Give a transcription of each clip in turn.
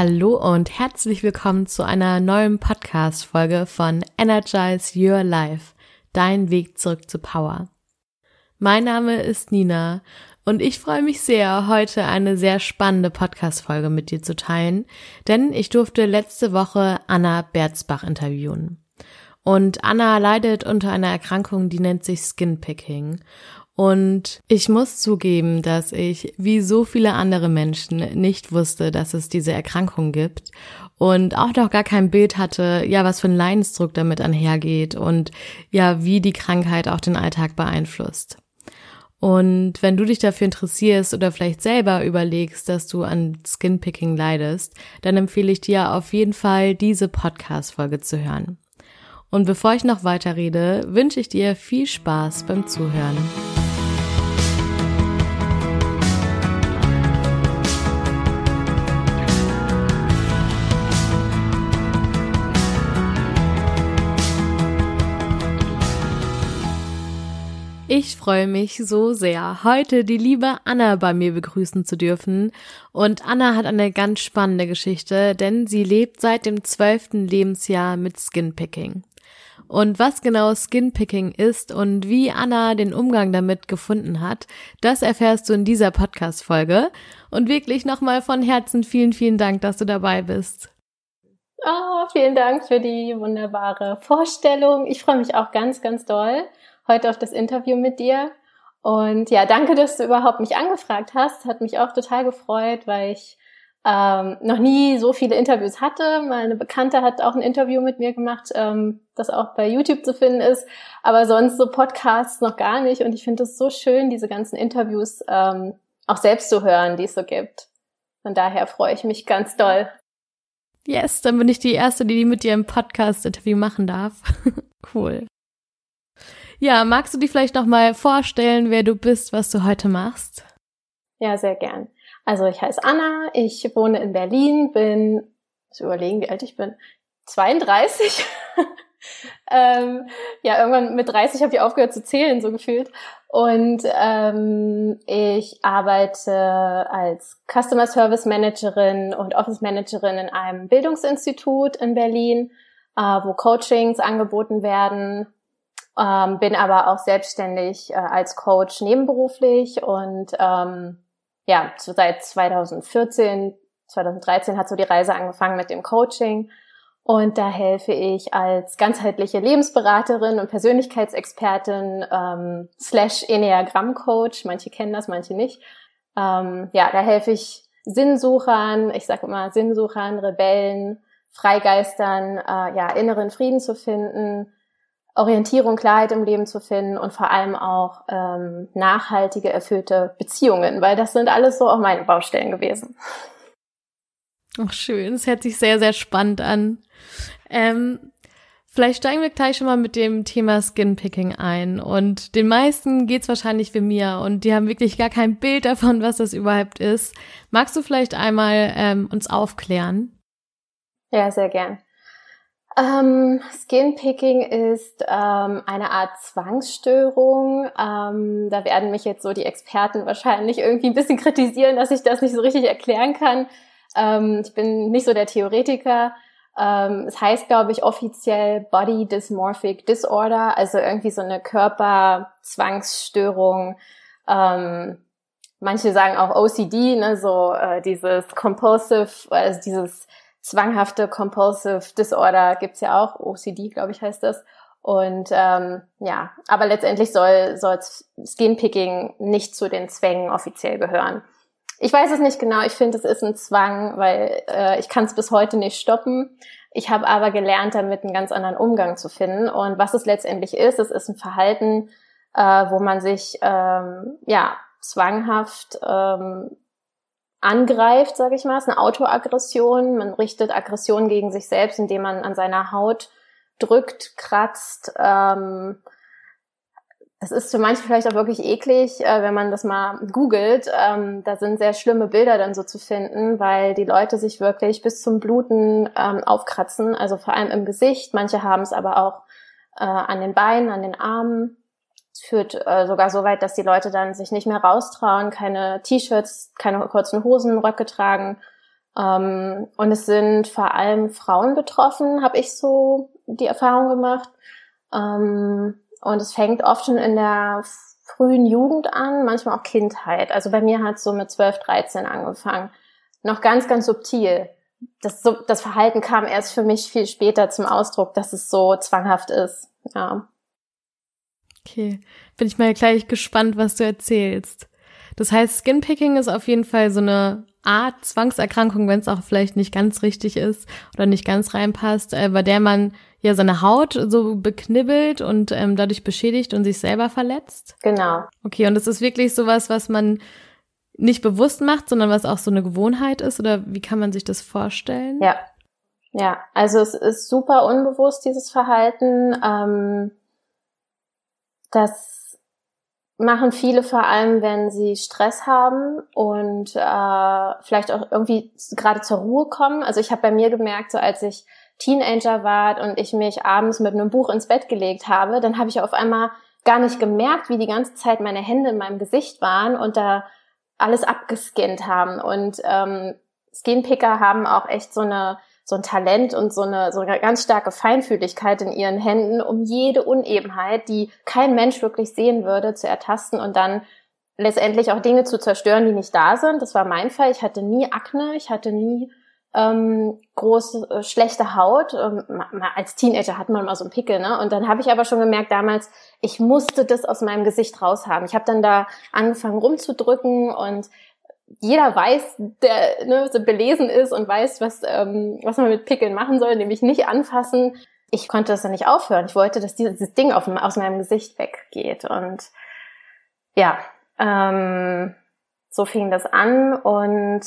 Hallo und herzlich willkommen zu einer neuen Podcast-Folge von Energize Your Life, dein Weg zurück zu Power. Mein Name ist Nina und ich freue mich sehr, heute eine sehr spannende Podcast-Folge mit dir zu teilen, denn ich durfte letzte Woche Anna Berzbach interviewen. Und Anna leidet unter einer Erkrankung, die nennt sich Skinpicking. Und ich muss zugeben, dass ich, wie so viele andere Menschen, nicht wusste, dass es diese Erkrankung gibt und auch noch gar kein Bild hatte, ja, was für ein Leidensdruck damit einhergeht und ja, wie die Krankheit auch den Alltag beeinflusst. Und wenn du dich dafür interessierst oder vielleicht selber überlegst, dass du an Skinpicking leidest, dann empfehle ich dir auf jeden Fall diese Podcast-Folge zu hören. Und bevor ich noch weiter rede, wünsche ich dir viel Spaß beim Zuhören. Ich freue mich so sehr, heute die liebe Anna bei mir begrüßen zu dürfen. Und Anna hat eine ganz spannende Geschichte, denn sie lebt seit dem zwölften Lebensjahr mit Skinpicking. Und was genau Skinpicking ist und wie Anna den Umgang damit gefunden hat, das erfährst du in dieser Podcast-Folge. Und wirklich nochmal von Herzen vielen, vielen Dank, dass du dabei bist. Oh, vielen Dank für die wunderbare Vorstellung. Ich freue mich auch ganz, ganz doll heute auf das Interview mit dir. Und ja, danke, dass du überhaupt mich angefragt hast. Hat mich auch total gefreut, weil ich ähm, noch nie so viele Interviews hatte. Meine Bekannte hat auch ein Interview mit mir gemacht, ähm, das auch bei YouTube zu finden ist, aber sonst so Podcasts noch gar nicht. Und ich finde es so schön, diese ganzen Interviews ähm, auch selbst zu hören, die es so gibt. Von daher freue ich mich ganz doll. Yes, dann bin ich die Erste, die mit dir im Podcast-Interview machen darf. cool. Ja, magst du dich vielleicht noch mal vorstellen, wer du bist, was du heute machst? Ja, sehr gern. Also ich heiße Anna, ich wohne in Berlin, bin, muss überlegen, wie alt ich bin, 32. ähm, ja, irgendwann mit 30 habe ich aufgehört zu zählen, so gefühlt. Und ähm, ich arbeite als Customer Service Managerin und Office Managerin in einem Bildungsinstitut in Berlin, äh, wo Coachings angeboten werden ähm, bin aber auch selbstständig äh, als Coach nebenberuflich und ähm, ja, seit 2014, 2013 hat so die Reise angefangen mit dem Coaching und da helfe ich als ganzheitliche Lebensberaterin und Persönlichkeitsexpertin ähm, slash Enneagramm-Coach, manche kennen das, manche nicht. Ähm, ja, da helfe ich Sinnsuchern, ich sage immer Sinnsuchern, Rebellen, Freigeistern, äh, ja, inneren Frieden zu finden, Orientierung, Klarheit im Leben zu finden und vor allem auch ähm, nachhaltige, erfüllte Beziehungen, weil das sind alles so auch meine Baustellen gewesen. Ach, schön. Das hört sich sehr, sehr spannend an. Ähm, vielleicht steigen wir gleich schon mal mit dem Thema Skinpicking ein. Und den meisten geht's wahrscheinlich wie mir und die haben wirklich gar kein Bild davon, was das überhaupt ist. Magst du vielleicht einmal ähm, uns aufklären? Ja, sehr gern. Ähm, Skinpicking ist ähm, eine Art Zwangsstörung. Ähm, da werden mich jetzt so die Experten wahrscheinlich irgendwie ein bisschen kritisieren, dass ich das nicht so richtig erklären kann. Ähm, ich bin nicht so der Theoretiker. Ähm, es heißt, glaube ich, offiziell Body Dysmorphic Disorder, also irgendwie so eine Körperzwangsstörung. Ähm, manche sagen auch OCD, ne, so äh, dieses Compulsive, also dieses zwanghafte Compulsive Disorder gibt's ja auch, OCD, glaube ich, heißt das. Und ähm, ja, aber letztendlich soll, soll Skinpicking nicht zu den Zwängen offiziell gehören. Ich weiß es nicht genau, ich finde, es ist ein Zwang, weil äh, ich kann es bis heute nicht stoppen. Ich habe aber gelernt, damit einen ganz anderen Umgang zu finden. Und was es letztendlich ist, es ist ein Verhalten, äh, wo man sich ähm, ja zwanghaft ähm, angreift, sage ich mal, ist eine Autoaggression. Man richtet Aggression gegen sich selbst, indem man an seiner Haut drückt, kratzt. Ähm, das ist für manche vielleicht auch wirklich eklig, äh, wenn man das mal googelt. Ähm, da sind sehr schlimme Bilder dann so zu finden, weil die Leute sich wirklich bis zum Bluten ähm, aufkratzen, also vor allem im Gesicht. Manche haben es aber auch äh, an den Beinen, an den Armen. Es führt äh, sogar so weit, dass die Leute dann sich nicht mehr raustrauen, keine T-Shirts, keine kurzen Hosen, Röcke tragen. Ähm, und es sind vor allem Frauen betroffen, habe ich so die Erfahrung gemacht. Ähm, und es fängt oft schon in der frühen Jugend an, manchmal auch Kindheit. Also bei mir hat es so mit 12, 13 angefangen. Noch ganz, ganz subtil. Das, das Verhalten kam erst für mich viel später zum Ausdruck, dass es so zwanghaft ist. Ja. Okay, bin ich mal gleich gespannt, was du erzählst. Das heißt, Skinpicking ist auf jeden Fall so eine Art Zwangserkrankung, wenn es auch vielleicht nicht ganz richtig ist oder nicht ganz reinpasst, äh, bei der man ja seine Haut so beknibbelt und ähm, dadurch beschädigt und sich selber verletzt. Genau. Okay, und es ist wirklich sowas, was man nicht bewusst macht, sondern was auch so eine Gewohnheit ist? Oder wie kann man sich das vorstellen? Ja. Ja, also es ist super unbewusst, dieses Verhalten. Ähm, das machen viele vor allem, wenn sie Stress haben und äh, vielleicht auch irgendwie gerade zur Ruhe kommen. Also ich habe bei mir gemerkt, so als ich Teenager war und ich mich abends mit einem Buch ins Bett gelegt habe, dann habe ich auf einmal gar nicht gemerkt, wie die ganze Zeit meine Hände in meinem Gesicht waren und da alles abgescannt haben. Und ähm, Skinpicker haben auch echt so eine so ein Talent und so eine, so eine ganz starke Feinfühligkeit in ihren Händen, um jede Unebenheit, die kein Mensch wirklich sehen würde, zu ertasten und dann letztendlich auch Dinge zu zerstören, die nicht da sind. Das war mein Fall. Ich hatte nie Akne, ich hatte nie ähm, große, äh, schlechte Haut. Ähm, als Teenager hat man mal so einen Pickel, ne? Und dann habe ich aber schon gemerkt damals, ich musste das aus meinem Gesicht raushaben. Ich habe dann da angefangen rumzudrücken und jeder weiß, der ne, so belesen ist und weiß, was, ähm, was man mit Pickeln machen soll, nämlich nicht anfassen. Ich konnte das dann nicht aufhören. Ich wollte, dass dieses Ding auf, aus meinem Gesicht weggeht. Und ja, ähm, so fing das an und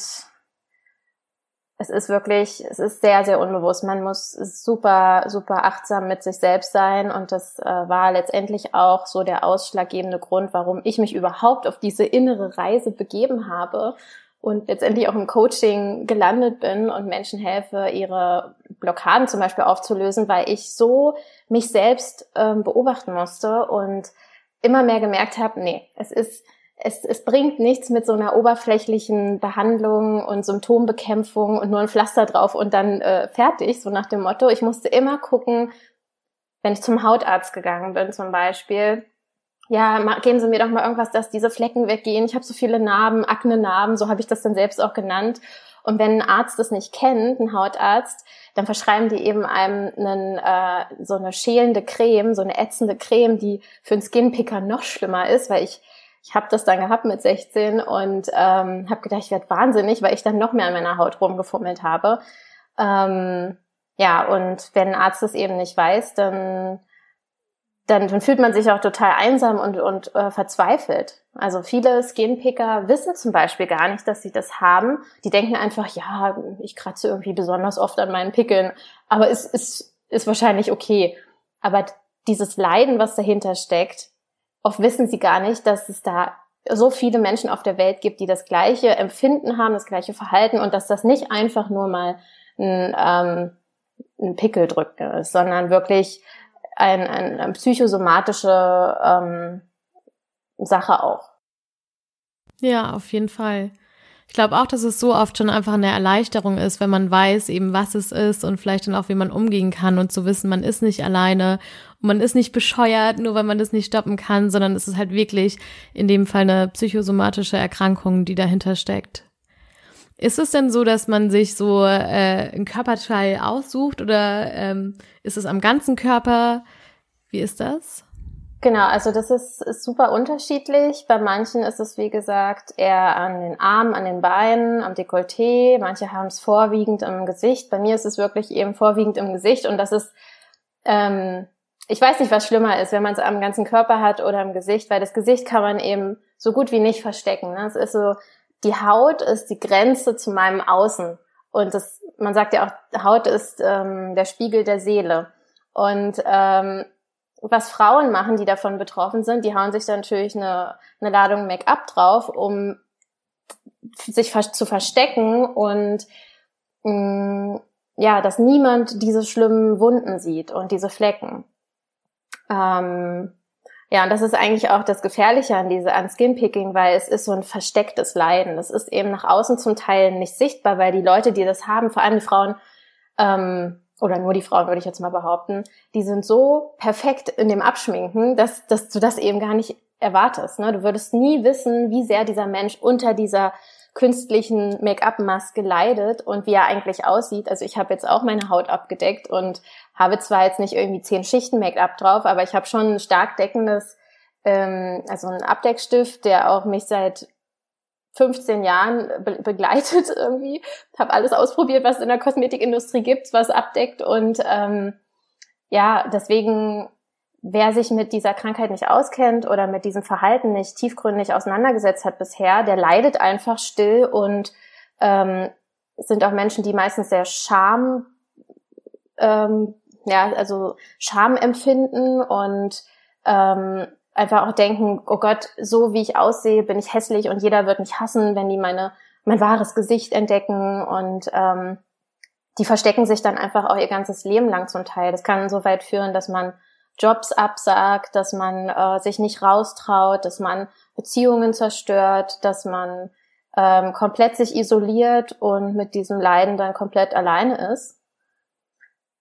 es ist wirklich, es ist sehr, sehr unbewusst. Man muss super, super achtsam mit sich selbst sein. Und das äh, war letztendlich auch so der ausschlaggebende Grund, warum ich mich überhaupt auf diese innere Reise begeben habe und letztendlich auch im Coaching gelandet bin und Menschen helfe, ihre Blockaden zum Beispiel aufzulösen, weil ich so mich selbst ähm, beobachten musste und immer mehr gemerkt habe, nee, es ist es, es bringt nichts mit so einer oberflächlichen Behandlung und Symptombekämpfung und nur ein Pflaster drauf und dann äh, fertig, so nach dem Motto. Ich musste immer gucken, wenn ich zum Hautarzt gegangen bin zum Beispiel, ja, geben Sie mir doch mal irgendwas, dass diese Flecken weggehen. Ich habe so viele Narben, Akne-Narben, so habe ich das dann selbst auch genannt. Und wenn ein Arzt das nicht kennt, ein Hautarzt, dann verschreiben die eben einem einen, äh, so eine schälende Creme, so eine ätzende Creme, die für einen Skinpicker noch schlimmer ist, weil ich ich habe das dann gehabt mit 16 und ähm, habe gedacht, ich werde wahnsinnig, weil ich dann noch mehr an meiner Haut rumgefummelt habe. Ähm, ja, und wenn ein Arzt das eben nicht weiß, dann, dann, dann fühlt man sich auch total einsam und, und äh, verzweifelt. Also viele Skinpicker wissen zum Beispiel gar nicht, dass sie das haben. Die denken einfach, ja, ich kratze irgendwie besonders oft an meinen Pickeln, aber es ist, ist wahrscheinlich okay. Aber dieses Leiden, was dahinter steckt, oft wissen sie gar nicht, dass es da so viele Menschen auf der Welt gibt, die das gleiche Empfinden haben, das gleiche Verhalten und dass das nicht einfach nur mal ein, ähm, ein Pickeldrücken ist, sondern wirklich ein, ein, eine psychosomatische ähm, Sache auch. Ja, auf jeden Fall. Ich glaube auch, dass es so oft schon einfach eine Erleichterung ist, wenn man weiß eben, was es ist und vielleicht dann auch, wie man umgehen kann und zu wissen, man ist nicht alleine und man ist nicht bescheuert, nur weil man das nicht stoppen kann, sondern es ist halt wirklich in dem Fall eine psychosomatische Erkrankung, die dahinter steckt. Ist es denn so, dass man sich so äh, ein Körperteil aussucht oder ähm, ist es am ganzen Körper? Wie ist das? Genau, also das ist, ist super unterschiedlich. Bei manchen ist es, wie gesagt, eher an den Armen, an den Beinen, am Dekolleté. Manche haben es vorwiegend im Gesicht. Bei mir ist es wirklich eben vorwiegend im Gesicht und das ist, ähm, ich weiß nicht, was schlimmer ist, wenn man es am ganzen Körper hat oder im Gesicht, weil das Gesicht kann man eben so gut wie nicht verstecken. Ne? Es ist so, die Haut ist die Grenze zu meinem Außen. Und das, man sagt ja auch, Haut ist ähm, der Spiegel der Seele. Und ähm, was Frauen machen, die davon betroffen sind, die hauen sich dann natürlich eine, eine Ladung Make-up drauf, um sich zu verstecken und mh, mm, ja, dass niemand diese schlimmen Wunden sieht und diese Flecken. Ähm, Ja, und das ist eigentlich auch das Gefährliche an diese an Skinpicking, weil es ist so ein verstecktes Leiden. Es ist eben nach außen zum Teil nicht sichtbar, weil die Leute, die das haben, vor allem die Frauen, ähm, oder nur die Frauen würde ich jetzt mal behaupten, die sind so perfekt in dem Abschminken, dass, dass du das eben gar nicht erwartest. Ne? Du würdest nie wissen, wie sehr dieser Mensch unter dieser künstlichen Make-up-Maske leidet und wie er eigentlich aussieht. Also ich habe jetzt auch meine Haut abgedeckt und habe zwar jetzt nicht irgendwie zehn Schichten Make-up drauf, aber ich habe schon ein stark deckendes, ähm, also ein Abdeckstift, der auch mich seit 15 Jahren be begleitet irgendwie. Habe alles ausprobiert, was es in der Kosmetikindustrie gibt, was abdeckt und ähm, ja, deswegen wer sich mit dieser Krankheit nicht auskennt oder mit diesem Verhalten nicht tiefgründig auseinandergesetzt hat bisher, der leidet einfach still und ähm, sind auch Menschen, die meistens sehr Scham, ähm, ja, also Scham empfinden und ähm, einfach auch denken, oh Gott, so wie ich aussehe, bin ich hässlich und jeder wird mich hassen, wenn die meine mein wahres Gesicht entdecken und ähm, die verstecken sich dann einfach auch ihr ganzes Leben lang zum Teil. Das kann so weit führen, dass man Jobs absagt, dass man äh, sich nicht raustraut, dass man Beziehungen zerstört, dass man ähm, komplett sich isoliert und mit diesem Leiden dann komplett alleine ist.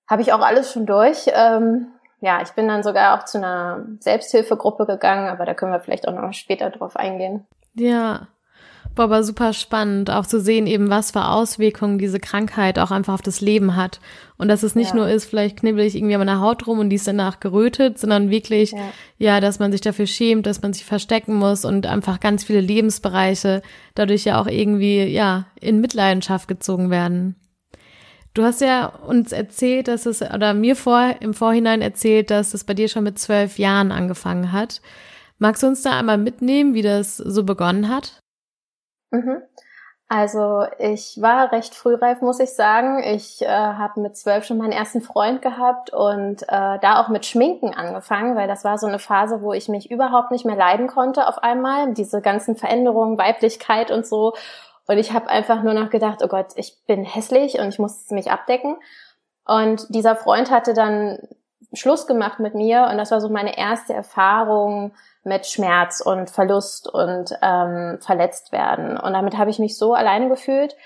Habe ich auch alles schon durch. Ähm, ja, ich bin dann sogar auch zu einer Selbsthilfegruppe gegangen, aber da können wir vielleicht auch noch später drauf eingehen. Ja, Boah, aber super spannend, auch zu sehen, eben was für Auswirkungen diese Krankheit auch einfach auf das Leben hat. Und dass es nicht ja. nur ist, vielleicht knibbel ich irgendwie an meiner Haut rum und die ist danach gerötet, sondern wirklich, ja. ja, dass man sich dafür schämt, dass man sich verstecken muss und einfach ganz viele Lebensbereiche dadurch ja auch irgendwie, ja, in Mitleidenschaft gezogen werden. Du hast ja uns erzählt, dass es, oder mir vor, im Vorhinein erzählt, dass es bei dir schon mit zwölf Jahren angefangen hat. Magst du uns da einmal mitnehmen, wie das so begonnen hat? Mhm. Also ich war recht frühreif, muss ich sagen. Ich äh, habe mit zwölf schon meinen ersten Freund gehabt und äh, da auch mit Schminken angefangen, weil das war so eine Phase, wo ich mich überhaupt nicht mehr leiden konnte auf einmal. Diese ganzen Veränderungen, Weiblichkeit und so. Und ich habe einfach nur noch gedacht, oh Gott, ich bin hässlich und ich muss mich abdecken. Und dieser Freund hatte dann Schluss gemacht mit mir und das war so meine erste Erfahrung mit Schmerz und Verlust und ähm, verletzt werden. Und damit habe ich mich so alleine gefühlt,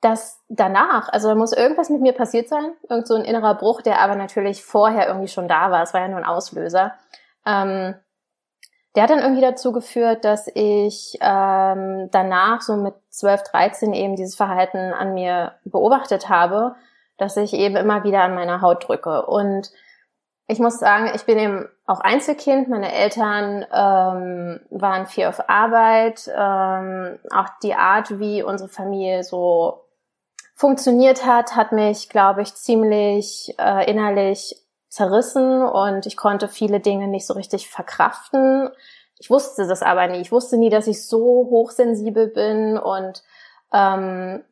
dass danach, also da muss irgendwas mit mir passiert sein, irgend so ein innerer Bruch, der aber natürlich vorher irgendwie schon da war. Es war ja nur ein Auslöser. Ähm, der hat dann irgendwie dazu geführt, dass ich ähm, danach so mit 12, 13 eben dieses Verhalten an mir beobachtet habe, dass ich eben immer wieder an meiner Haut drücke. Und ich muss sagen, ich bin eben auch Einzelkind. Meine Eltern ähm, waren viel auf Arbeit. Ähm, auch die Art, wie unsere Familie so funktioniert hat, hat mich, glaube ich, ziemlich äh, innerlich zerrissen und ich konnte viele Dinge nicht so richtig verkraften. Ich wusste das aber nie. Ich wusste nie, dass ich so hochsensibel bin und ähm,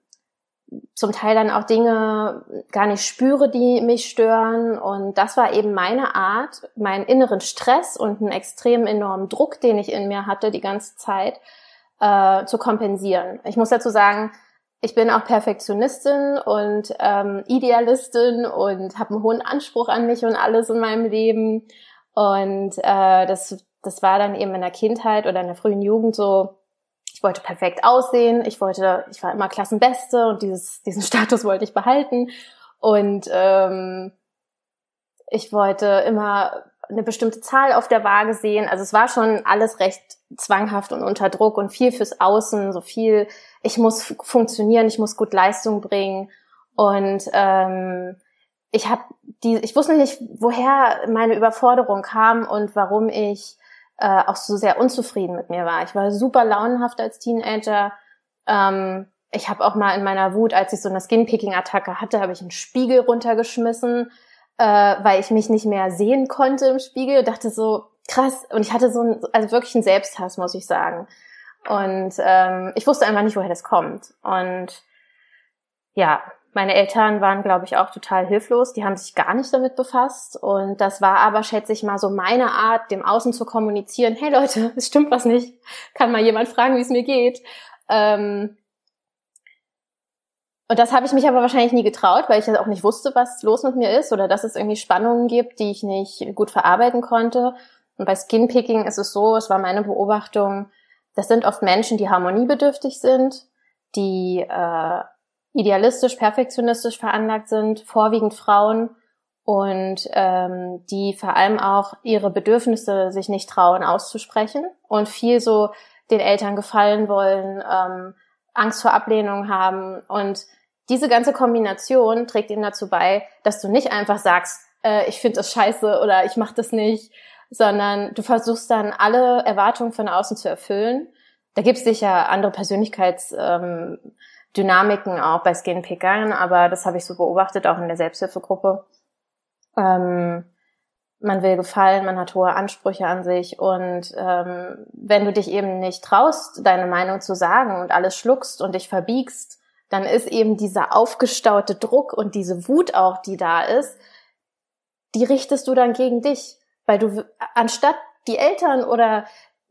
zum Teil dann auch Dinge gar nicht spüre, die mich stören. Und das war eben meine Art, meinen inneren Stress und einen extrem enormen Druck, den ich in mir hatte die ganze Zeit, äh, zu kompensieren. Ich muss dazu sagen, ich bin auch Perfektionistin und ähm, Idealistin und habe einen hohen Anspruch an mich und alles in meinem Leben. Und äh, das, das war dann eben in der Kindheit oder in der frühen Jugend so wollte perfekt aussehen, ich wollte, ich war immer Klassenbeste und dieses, diesen Status wollte ich behalten. Und ähm, ich wollte immer eine bestimmte Zahl auf der Waage sehen. Also es war schon alles recht zwanghaft und unter Druck und viel fürs Außen, so viel, ich muss funktionieren, ich muss gut Leistung bringen. Und ähm, ich habe die, ich wusste nicht, woher meine Überforderung kam und warum ich äh, auch so sehr unzufrieden mit mir war. Ich war super launenhaft als Teenager. Ähm, ich habe auch mal in meiner Wut, als ich so eine Skinpicking-Attacke hatte, habe ich einen Spiegel runtergeschmissen, äh, weil ich mich nicht mehr sehen konnte im Spiegel. Dachte so, krass. Und ich hatte so ein, also wirklich einen Selbsthass, muss ich sagen. Und ähm, ich wusste einfach nicht, woher das kommt. Und ja, meine Eltern waren, glaube ich, auch total hilflos. Die haben sich gar nicht damit befasst. Und das war aber, schätze ich mal, so meine Art, dem Außen zu kommunizieren. Hey Leute, es stimmt was nicht. Kann mal jemand fragen, wie es mir geht. Ähm und das habe ich mich aber wahrscheinlich nie getraut, weil ich ja auch nicht wusste, was los mit mir ist oder dass es irgendwie Spannungen gibt, die ich nicht gut verarbeiten konnte. Und bei Skinpicking ist es so, es war meine Beobachtung, das sind oft Menschen, die harmoniebedürftig sind, die äh, idealistisch, perfektionistisch veranlagt sind, vorwiegend Frauen und ähm, die vor allem auch ihre Bedürfnisse sich nicht trauen auszusprechen und viel so den Eltern gefallen wollen, ähm, Angst vor Ablehnung haben und diese ganze Kombination trägt eben dazu bei, dass du nicht einfach sagst, äh, ich finde das scheiße oder ich mache das nicht, sondern du versuchst dann alle Erwartungen von außen zu erfüllen. Da gibt es sicher andere Persönlichkeitsdynamiken ähm, auch bei Skinpickern, aber das habe ich so beobachtet, auch in der Selbsthilfegruppe. Ähm, man will gefallen, man hat hohe Ansprüche an sich und ähm, wenn du dich eben nicht traust, deine Meinung zu sagen und alles schluckst und dich verbiegst, dann ist eben dieser aufgestaute Druck und diese Wut auch, die da ist, die richtest du dann gegen dich, weil du anstatt die Eltern oder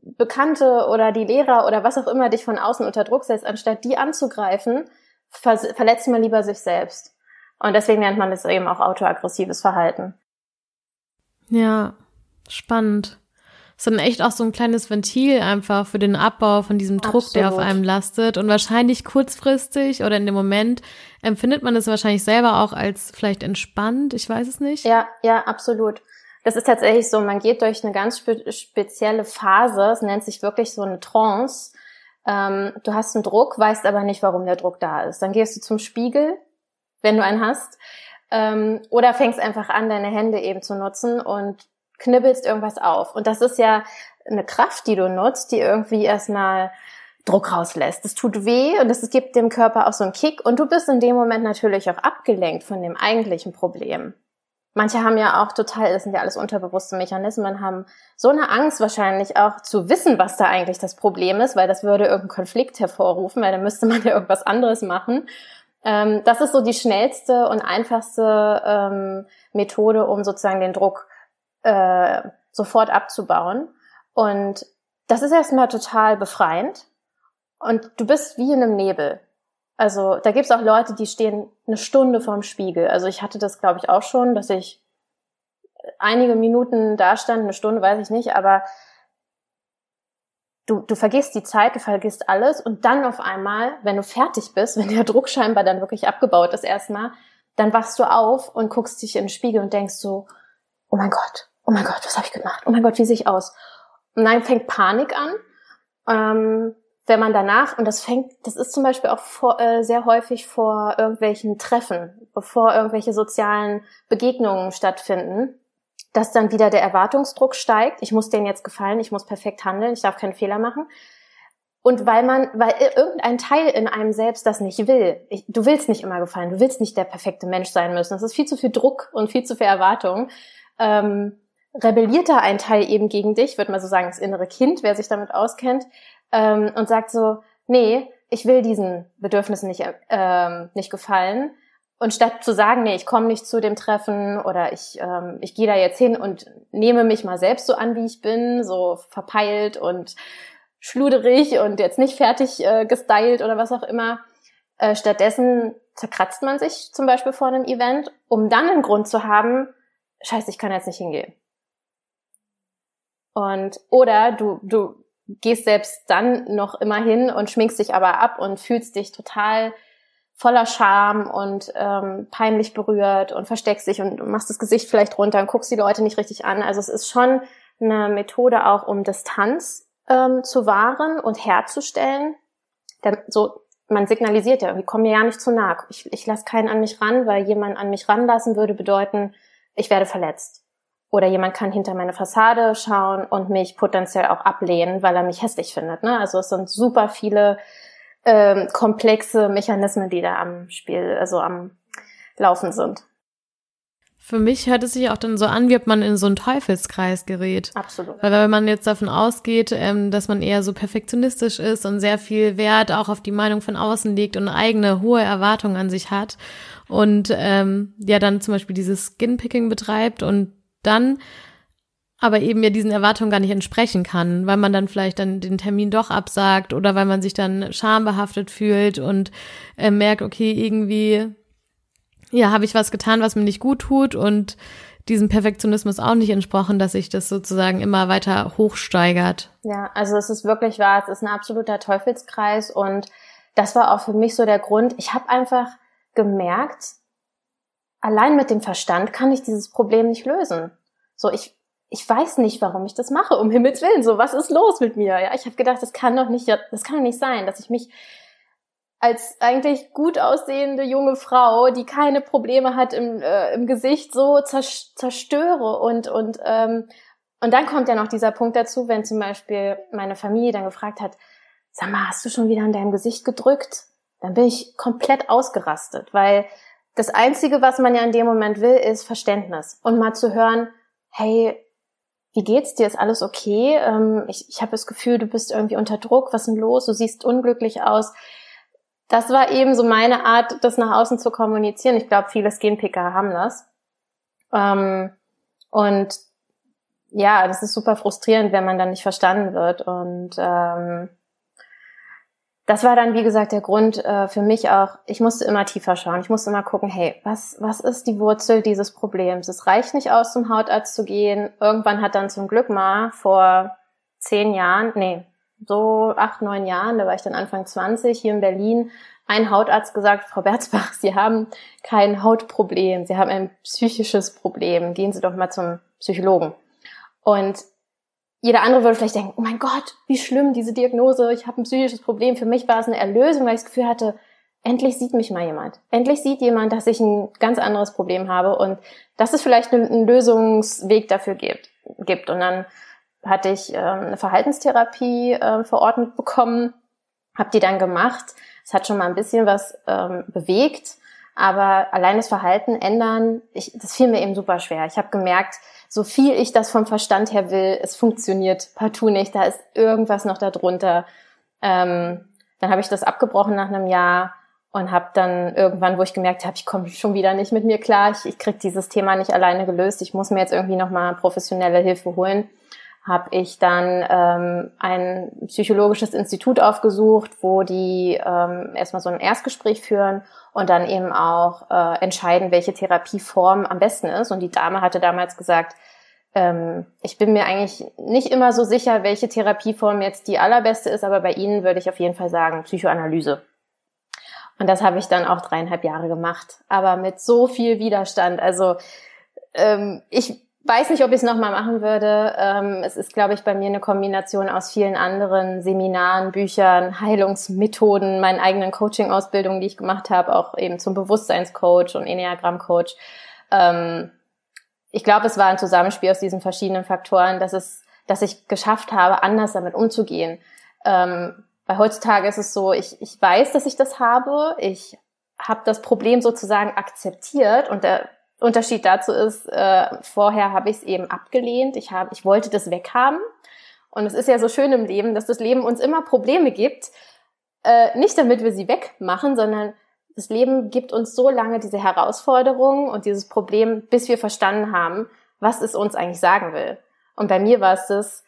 Bekannte oder die Lehrer oder was auch immer dich von außen unter Druck setzt, anstatt die anzugreifen, verletzt man lieber sich selbst. Und deswegen nennt man das eben auch autoaggressives Verhalten. Ja, spannend. Das ist dann echt auch so ein kleines Ventil einfach für den Abbau von diesem Druck, Absolut. der auf einem lastet. Und wahrscheinlich kurzfristig oder in dem Moment empfindet man es wahrscheinlich selber auch als vielleicht entspannt. Ich weiß es nicht. Ja, ja, absolut. Das ist tatsächlich so, man geht durch eine ganz spe spezielle Phase. Es nennt sich wirklich so eine Trance. Ähm, du hast einen Druck, weißt aber nicht, warum der Druck da ist. Dann gehst du zum Spiegel, wenn du einen hast. Ähm, oder fängst einfach an, deine Hände eben zu nutzen und knibbelst irgendwas auf. Und das ist ja eine Kraft, die du nutzt, die irgendwie erstmal Druck rauslässt. Das tut weh und es gibt dem Körper auch so einen Kick und du bist in dem Moment natürlich auch abgelenkt von dem eigentlichen Problem. Manche haben ja auch total, das sind ja alles unterbewusste Mechanismen, haben so eine Angst wahrscheinlich auch zu wissen, was da eigentlich das Problem ist, weil das würde irgendeinen Konflikt hervorrufen, weil dann müsste man ja irgendwas anderes machen. Ähm, das ist so die schnellste und einfachste ähm, Methode, um sozusagen den Druck äh, sofort abzubauen. Und das ist erstmal total befreiend. Und du bist wie in einem Nebel. Also da gibt's auch Leute, die stehen eine Stunde vorm Spiegel. Also ich hatte das, glaube ich, auch schon, dass ich einige Minuten da stand, eine Stunde weiß ich nicht, aber du, du vergisst die Zeit, du vergisst alles und dann auf einmal, wenn du fertig bist, wenn der Druck scheinbar dann wirklich abgebaut ist erstmal, dann wachst du auf und guckst dich in den Spiegel und denkst so, oh mein Gott, oh mein Gott, was habe ich gemacht? Oh mein Gott, wie sehe ich aus? Und dann fängt Panik an. Ähm, wenn man danach, und das fängt, das ist zum Beispiel auch vor, äh, sehr häufig vor irgendwelchen Treffen, bevor irgendwelche sozialen Begegnungen stattfinden, dass dann wieder der Erwartungsdruck steigt. Ich muss denen jetzt gefallen, ich muss perfekt handeln, ich darf keinen Fehler machen. Und weil man, weil irgendein Teil in einem selbst das nicht will. Ich, du willst nicht immer gefallen, du willst nicht der perfekte Mensch sein müssen. Das ist viel zu viel Druck und viel zu viel Erwartung. Ähm, rebelliert da ein Teil eben gegen dich, würde man so sagen, das innere Kind, wer sich damit auskennt, ähm, und sagt so, nee, ich will diesen Bedürfnissen nicht, ähm, nicht gefallen. Und statt zu sagen, nee, ich komme nicht zu dem Treffen oder ich, ähm, ich gehe da jetzt hin und nehme mich mal selbst so an, wie ich bin, so verpeilt und schluderig und jetzt nicht fertig äh, gestylt oder was auch immer. Äh, stattdessen zerkratzt man sich zum Beispiel vor einem Event, um dann einen Grund zu haben, scheiße, ich kann jetzt nicht hingehen. Und, oder du, du gehst selbst dann noch immer hin und schminkst dich aber ab und fühlst dich total voller Scham und ähm, peinlich berührt und versteckst dich und machst das Gesicht vielleicht runter und guckst die Leute nicht richtig an. Also es ist schon eine Methode auch, um Distanz ähm, zu wahren und herzustellen. Denn so, man signalisiert ja, irgendwie, komm mir ja nicht zu nah. Ich, ich lasse keinen an mich ran, weil jemand an mich ranlassen würde bedeuten, ich werde verletzt. Oder jemand kann hinter meine Fassade schauen und mich potenziell auch ablehnen, weil er mich hässlich findet. Ne? Also es sind super viele ähm, komplexe Mechanismen, die da am Spiel, also am Laufen sind. Für mich hört es sich auch dann so an, wie ob man in so einen Teufelskreis gerät. Absolut. Weil wenn man jetzt davon ausgeht, ähm, dass man eher so perfektionistisch ist und sehr viel Wert auch auf die Meinung von außen legt und eigene hohe Erwartungen an sich hat und ähm, ja dann zum Beispiel dieses Skinpicking betreibt und dann aber eben ja diesen Erwartungen gar nicht entsprechen kann, weil man dann vielleicht dann den Termin doch absagt oder weil man sich dann schambehaftet fühlt und äh, merkt, okay, irgendwie, ja, habe ich was getan, was mir nicht gut tut und diesem Perfektionismus auch nicht entsprochen, dass sich das sozusagen immer weiter hochsteigert. Ja, also es ist wirklich wahr, es ist ein absoluter Teufelskreis und das war auch für mich so der Grund. Ich habe einfach gemerkt, allein mit dem Verstand kann ich dieses Problem nicht lösen. So, ich, ich weiß nicht, warum ich das mache, um Himmels Willen. So, was ist los mit mir? Ja, ich habe gedacht, das kann doch nicht, das kann doch nicht sein, dass ich mich als eigentlich gut aussehende junge Frau, die keine Probleme hat im, äh, im Gesicht, so zerstöre und und ähm, und dann kommt ja noch dieser Punkt dazu, wenn zum Beispiel meine Familie dann gefragt hat, sag mal, hast du schon wieder an deinem Gesicht gedrückt? Dann bin ich komplett ausgerastet, weil das Einzige, was man ja in dem Moment will, ist Verständnis und mal zu hören, hey, wie geht's dir? Ist alles okay? Ähm, ich ich habe das Gefühl, du bist irgendwie unter Druck. Was ist denn los? Du siehst unglücklich aus das war eben so meine Art, das nach außen zu kommunizieren. Ich glaube, viele Skinpicker haben das. Ähm, und ja, das ist super frustrierend, wenn man dann nicht verstanden wird. Und ähm, das war dann, wie gesagt, der Grund äh, für mich auch, ich musste immer tiefer schauen. Ich musste immer gucken, hey, was, was ist die Wurzel dieses Problems? Es reicht nicht aus, zum Hautarzt zu gehen. Irgendwann hat dann zum Glück mal vor zehn Jahren, nee, so acht, neun Jahren, da war ich dann Anfang 20, hier in Berlin, ein Hautarzt gesagt, Frau Berzbach, Sie haben kein Hautproblem, Sie haben ein psychisches Problem, gehen Sie doch mal zum Psychologen. Und jeder andere würde vielleicht denken, oh mein Gott, wie schlimm diese Diagnose, ich habe ein psychisches Problem. Für mich war es eine Erlösung, weil ich das Gefühl hatte, endlich sieht mich mal jemand. Endlich sieht jemand, dass ich ein ganz anderes Problem habe und dass es vielleicht einen Lösungsweg dafür gibt. Und dann hatte ich äh, eine Verhaltenstherapie äh, verordnet bekommen, habe die dann gemacht. Es hat schon mal ein bisschen was ähm, bewegt, aber allein das Verhalten ändern, ich, das fiel mir eben super schwer. Ich habe gemerkt, so viel ich das vom Verstand her will, es funktioniert partout nicht. Da ist irgendwas noch darunter. Ähm, dann habe ich das abgebrochen nach einem Jahr und habe dann irgendwann, wo ich gemerkt habe, ich komme schon wieder nicht mit mir klar, ich, ich kriege dieses Thema nicht alleine gelöst, ich muss mir jetzt irgendwie nochmal professionelle Hilfe holen, habe ich dann ähm, ein psychologisches Institut aufgesucht, wo die ähm, erstmal so ein Erstgespräch führen und dann eben auch äh, entscheiden, welche Therapieform am besten ist. Und die Dame hatte damals gesagt, ähm, ich bin mir eigentlich nicht immer so sicher, welche Therapieform jetzt die allerbeste ist, aber bei Ihnen würde ich auf jeden Fall sagen Psychoanalyse. Und das habe ich dann auch dreieinhalb Jahre gemacht, aber mit so viel Widerstand. Also ähm, ich weiß nicht, ob ich es nochmal machen würde. Ähm, es ist, glaube ich, bei mir eine Kombination aus vielen anderen Seminaren, Büchern, Heilungsmethoden, meinen eigenen Coaching-Ausbildungen, die ich gemacht habe, auch eben zum Bewusstseinscoach und Enneagramm-Coach. Ähm, ich glaube, es war ein Zusammenspiel aus diesen verschiedenen Faktoren, dass es, dass ich geschafft habe, anders damit umzugehen. Ähm, weil heutzutage ist es so, ich, ich weiß, dass ich das habe. Ich habe das Problem sozusagen akzeptiert und der Unterschied dazu ist, äh, vorher habe ich es eben abgelehnt. Ich habe, ich wollte das weghaben. Und es ist ja so schön im Leben, dass das Leben uns immer Probleme gibt. Äh, nicht damit wir sie wegmachen, sondern das Leben gibt uns so lange diese Herausforderung und dieses Problem, bis wir verstanden haben, was es uns eigentlich sagen will. Und bei mir war es das,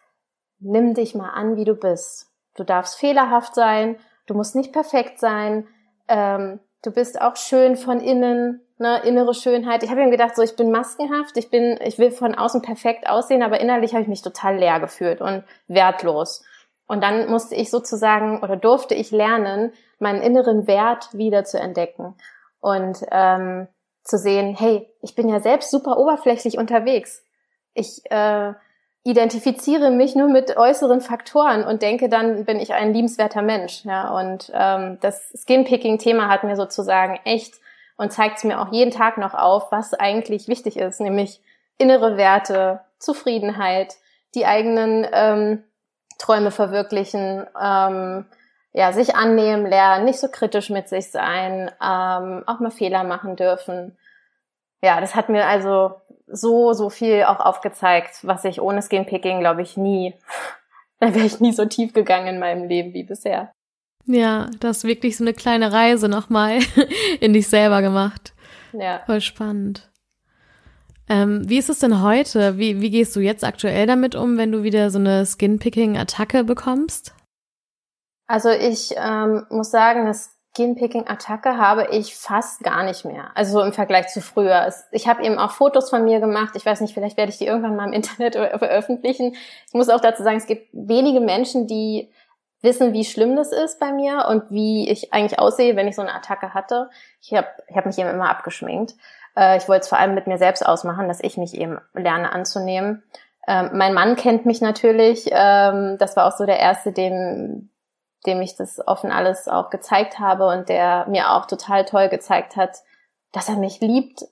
nimm dich mal an, wie du bist. Du darfst fehlerhaft sein, du musst nicht perfekt sein, ähm, du bist auch schön von innen, ne, innere Schönheit. Ich habe ihm gedacht, so ich bin maskenhaft, ich bin, ich will von außen perfekt aussehen, aber innerlich habe ich mich total leer gefühlt und wertlos. Und dann musste ich sozusagen oder durfte ich lernen, meinen inneren Wert wieder zu entdecken und ähm, zu sehen, hey, ich bin ja selbst super oberflächlich unterwegs. Ich äh, identifiziere mich nur mit äußeren Faktoren und denke, dann bin ich ein liebenswerter Mensch. Ja, und ähm, das Skinpicking-Thema hat mir sozusagen echt und zeigt es mir auch jeden Tag noch auf, was eigentlich wichtig ist, nämlich innere Werte, Zufriedenheit, die eigenen ähm, Träume verwirklichen, ähm, ja, sich annehmen lernen, nicht so kritisch mit sich sein, ähm, auch mal Fehler machen dürfen. Ja, das hat mir also so, so viel auch aufgezeigt, was ich ohne Skinpicking, glaube ich, nie, da wäre ich nie so tief gegangen in meinem Leben wie bisher. Ja, das ist wirklich so eine kleine Reise nochmal in dich selber gemacht. Ja. Voll spannend. Ähm, wie ist es denn heute? Wie, wie gehst du jetzt aktuell damit um, wenn du wieder so eine Skinpicking-Attacke bekommst? Also ich ähm, muss sagen, das Skinpicking-Attacke habe ich fast gar nicht mehr. Also so im Vergleich zu früher. Ich habe eben auch Fotos von mir gemacht. Ich weiß nicht, vielleicht werde ich die irgendwann mal im Internet veröffentlichen. Ich muss auch dazu sagen, es gibt wenige Menschen, die wissen, wie schlimm das ist bei mir und wie ich eigentlich aussehe, wenn ich so eine Attacke hatte. Ich habe ich hab mich eben immer abgeschminkt. Äh, ich wollte es vor allem mit mir selbst ausmachen, dass ich mich eben lerne anzunehmen. Ähm, mein Mann kennt mich natürlich. Ähm, das war auch so der erste, dem dem ich das offen alles auch gezeigt habe und der mir auch total toll gezeigt hat, dass er mich liebt,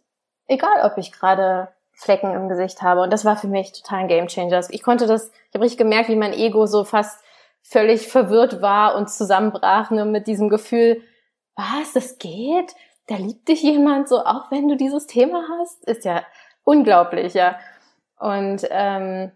egal ob ich gerade Flecken im Gesicht habe. Und das war für mich total ein Gamechanger. Ich konnte das, ich habe richtig gemerkt, wie mein Ego so fast völlig verwirrt war und zusammenbrach ne, mit diesem Gefühl, was, das geht? Da liebt dich jemand so, auch wenn du dieses Thema hast? Ist ja unglaublich, ja. Und ähm,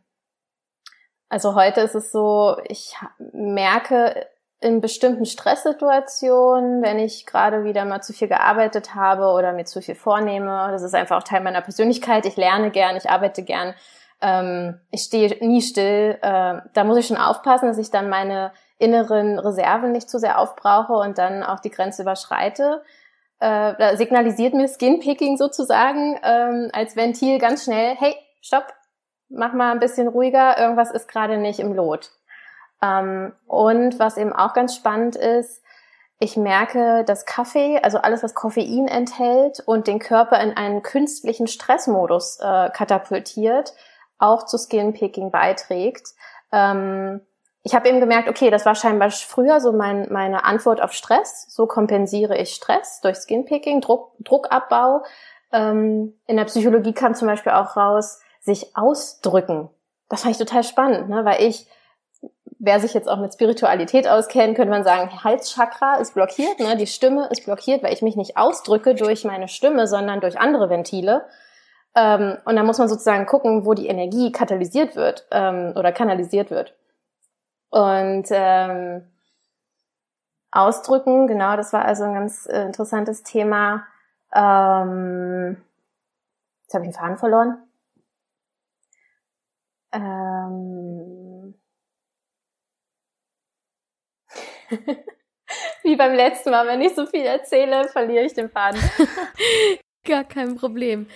also heute ist es so, ich merke in bestimmten Stresssituationen, wenn ich gerade wieder mal zu viel gearbeitet habe oder mir zu viel vornehme. Das ist einfach auch Teil meiner Persönlichkeit. Ich lerne gern, ich arbeite gern. Ähm, ich stehe nie still. Äh, da muss ich schon aufpassen, dass ich dann meine inneren Reserven nicht zu sehr aufbrauche und dann auch die Grenze überschreite. Äh, da signalisiert mir Skinpicking sozusagen ähm, als Ventil ganz schnell, hey, stopp, mach mal ein bisschen ruhiger, irgendwas ist gerade nicht im Lot. Ähm, und was eben auch ganz spannend ist, ich merke, dass Kaffee, also alles, was Koffein enthält und den Körper in einen künstlichen Stressmodus äh, katapultiert, auch zu Skinpicking beiträgt. Ähm, ich habe eben gemerkt, okay, das war scheinbar früher so mein, meine Antwort auf Stress. So kompensiere ich Stress durch Skinpicking, Druck, Druckabbau. Ähm, in der Psychologie kam zum Beispiel auch raus, sich ausdrücken. Das fand ich total spannend, ne? weil ich wer sich jetzt auch mit Spiritualität auskennt, könnte man sagen, Halschakra ist blockiert, ne? die Stimme ist blockiert, weil ich mich nicht ausdrücke durch meine Stimme, sondern durch andere Ventile. Ähm, und da muss man sozusagen gucken, wo die Energie katalysiert wird ähm, oder kanalisiert wird. Und ähm, ausdrücken, genau, das war also ein ganz äh, interessantes Thema. Ähm, jetzt habe ich den Faden verloren. Ähm, Wie beim letzten Mal, wenn ich so viel erzähle, verliere ich den Faden. Gar kein Problem.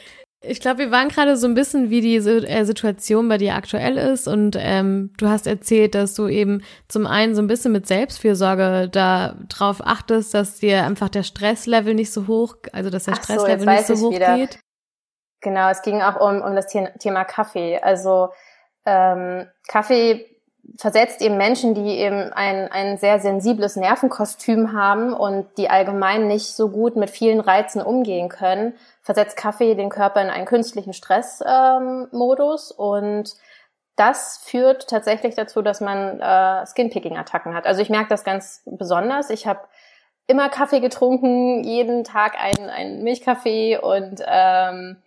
Ich glaube, wir waren gerade so ein bisschen, wie die äh, Situation bei dir aktuell ist. Und ähm, du hast erzählt, dass du eben zum einen so ein bisschen mit Selbstfürsorge da drauf achtest, dass dir einfach der Stresslevel nicht so hoch, also dass der Stresslevel so, nicht so hoch wieder. geht. Genau, es ging auch um, um das Thema Kaffee. Also ähm, Kaffee versetzt eben Menschen, die eben ein, ein sehr sensibles Nervenkostüm haben und die allgemein nicht so gut mit vielen Reizen umgehen können, versetzt Kaffee den Körper in einen künstlichen Stressmodus ähm, und das führt tatsächlich dazu, dass man äh, Skinpicking-Attacken hat. Also ich merke das ganz besonders. Ich habe immer Kaffee getrunken, jeden Tag einen, Milchkaffee und ähm,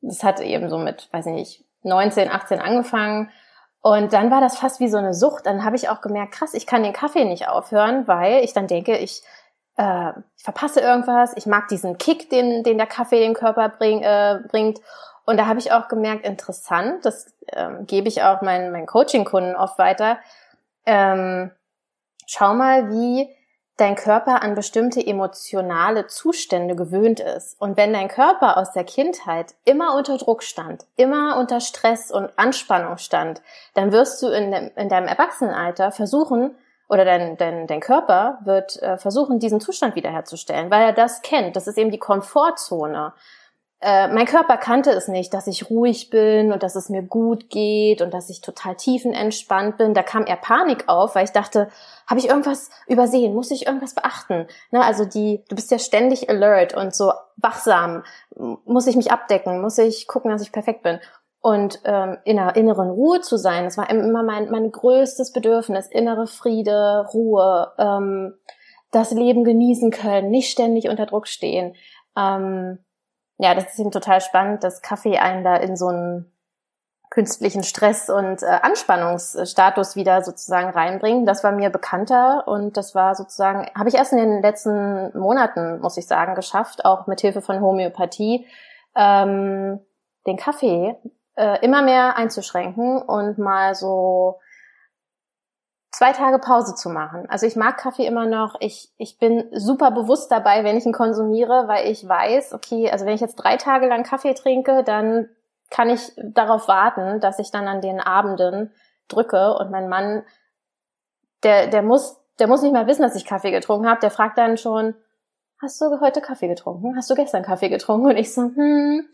das hat eben so mit, weiß ich nicht, 19, 18 angefangen und dann war das fast wie so eine Sucht. Dann habe ich auch gemerkt, krass, ich kann den Kaffee nicht aufhören, weil ich dann denke, ich, äh, ich verpasse irgendwas. Ich mag diesen Kick, den, den der Kaffee im Körper bring, äh, bringt. Und da habe ich auch gemerkt, interessant, das ähm, gebe ich auch meinen, meinen Coaching-Kunden oft weiter. Ähm, schau mal, wie dein Körper an bestimmte emotionale Zustände gewöhnt ist. Und wenn dein Körper aus der Kindheit immer unter Druck stand, immer unter Stress und Anspannung stand, dann wirst du in, dem, in deinem Erwachsenenalter versuchen, oder dein, dein, dein Körper wird äh, versuchen, diesen Zustand wiederherzustellen, weil er das kennt. Das ist eben die Komfortzone. Äh, mein Körper kannte es nicht, dass ich ruhig bin und dass es mir gut geht und dass ich total tiefenentspannt bin. Da kam eher Panik auf, weil ich dachte, habe ich irgendwas übersehen? Muss ich irgendwas beachten? Ne, also die, du bist ja ständig alert und so wachsam. Muss ich mich abdecken? Muss ich gucken, dass ich perfekt bin? Und ähm, in einer inneren Ruhe zu sein, das war immer mein, mein größtes Bedürfnis. Innere Friede, Ruhe, ähm, das Leben genießen können, nicht ständig unter Druck stehen. Ähm, ja, das ist eben total spannend, dass Kaffee einen da in so einen künstlichen Stress und äh, Anspannungsstatus wieder sozusagen reinbringen. Das war mir bekannter und das war sozusagen, habe ich erst in den letzten Monaten, muss ich sagen, geschafft, auch mit Hilfe von Homöopathie, ähm, den Kaffee äh, immer mehr einzuschränken und mal so zwei Tage Pause zu machen. Also ich mag Kaffee immer noch. Ich, ich bin super bewusst dabei, wenn ich ihn konsumiere, weil ich weiß, okay, also wenn ich jetzt drei Tage lang Kaffee trinke, dann kann ich darauf warten, dass ich dann an den Abenden drücke und mein Mann, der, der muss, der muss nicht mal wissen, dass ich Kaffee getrunken habe. Der fragt dann schon, hast du heute Kaffee getrunken? Hast du gestern Kaffee getrunken? Und ich so, hm.